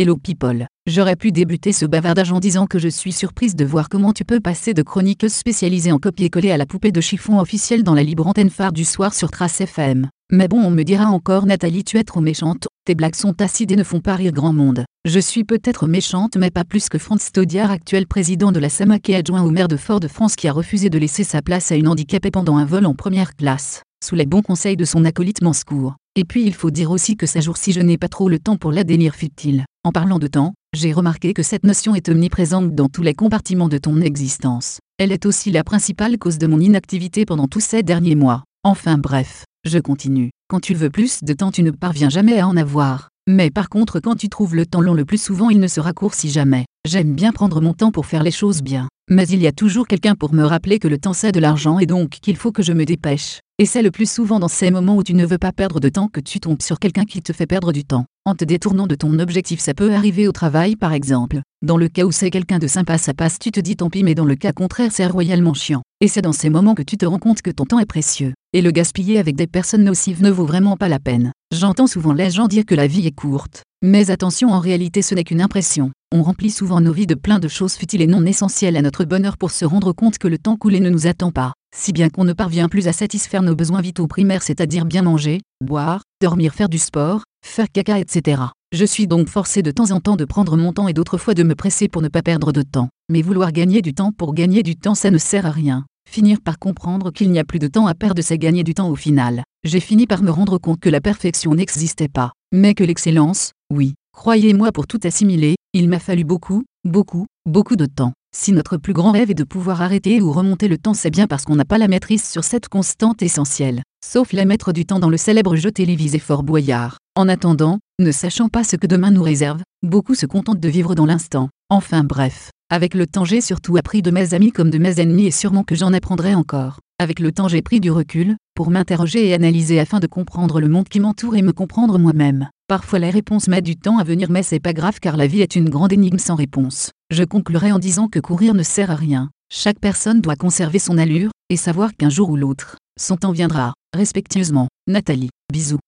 Hello people. J'aurais pu débuter ce bavardage en disant que je suis surprise de voir comment tu peux passer de chroniqueuse spécialisée en copier-coller à la poupée de chiffon officielle dans la libre antenne phare du soir sur Trace FM. Mais bon, on me dira encore Nathalie, tu es trop méchante, tes blagues sont acides et ne font pas rire grand monde. Je suis peut-être méchante, mais pas plus que Franz Stodiar, actuel président de la SAMAC et adjoint au maire de Fort-de-France qui a refusé de laisser sa place à une handicapée pendant un vol en première classe sous les bons conseils de son acolyte Manscourt. Et puis il faut dire aussi que ces jours-ci je n'ai pas trop le temps pour la délire futile. En parlant de temps, j'ai remarqué que cette notion est omniprésente dans tous les compartiments de ton existence. Elle est aussi la principale cause de mon inactivité pendant tous ces derniers mois. Enfin bref, je continue. Quand tu veux plus de temps tu ne parviens jamais à en avoir. Mais par contre quand tu trouves le temps long le plus souvent il ne se raccourcit jamais. J'aime bien prendre mon temps pour faire les choses bien. Mais il y a toujours quelqu'un pour me rappeler que le temps c'est de l'argent et donc qu'il faut que je me dépêche. Et c'est le plus souvent dans ces moments où tu ne veux pas perdre de temps que tu tombes sur quelqu'un qui te fait perdre du temps. En te détournant de ton objectif ça peut arriver au travail par exemple. Dans le cas où c'est quelqu'un de sympa ça passe tu te dis tant pis mais dans le cas contraire c'est royalement chiant. Et c'est dans ces moments que tu te rends compte que ton temps est précieux. Et le gaspiller avec des personnes nocives ne vaut vraiment pas la peine. J'entends souvent les gens dire que la vie est courte. Mais attention en réalité ce n'est qu'une impression. On remplit souvent nos vies de plein de choses futiles et non essentielles à notre bonheur pour se rendre compte que le temps coulé ne nous attend pas si bien qu'on ne parvient plus à satisfaire nos besoins vitaux primaires, c'est-à-dire bien manger, boire, dormir, faire du sport, faire caca, etc. Je suis donc forcé de temps en temps de prendre mon temps et d'autres fois de me presser pour ne pas perdre de temps. Mais vouloir gagner du temps pour gagner du temps, ça ne sert à rien. Finir par comprendre qu'il n'y a plus de temps à perdre, c'est gagner du temps au final. J'ai fini par me rendre compte que la perfection n'existait pas, mais que l'excellence, oui. Croyez-moi, pour tout assimiler, il m'a fallu beaucoup, beaucoup, beaucoup de temps. Si notre plus grand rêve est de pouvoir arrêter ou remonter le temps, c'est bien parce qu'on n'a pas la maîtrise sur cette constante essentielle. Sauf la maître du temps dans le célèbre jeu télévisé Fort Boyard. En attendant, ne sachant pas ce que demain nous réserve, beaucoup se contentent de vivre dans l'instant. Enfin bref, avec le temps j'ai surtout appris de mes amis comme de mes ennemis et sûrement que j'en apprendrai encore. Avec le temps j'ai pris du recul, pour m'interroger et analyser afin de comprendre le monde qui m'entoure et me comprendre moi-même. Parfois les réponses mettent du temps à venir mais c'est pas grave car la vie est une grande énigme sans réponse. Je conclurai en disant que courir ne sert à rien. Chaque personne doit conserver son allure, et savoir qu'un jour ou l'autre, son temps viendra. Respectueusement, Nathalie. Bisous.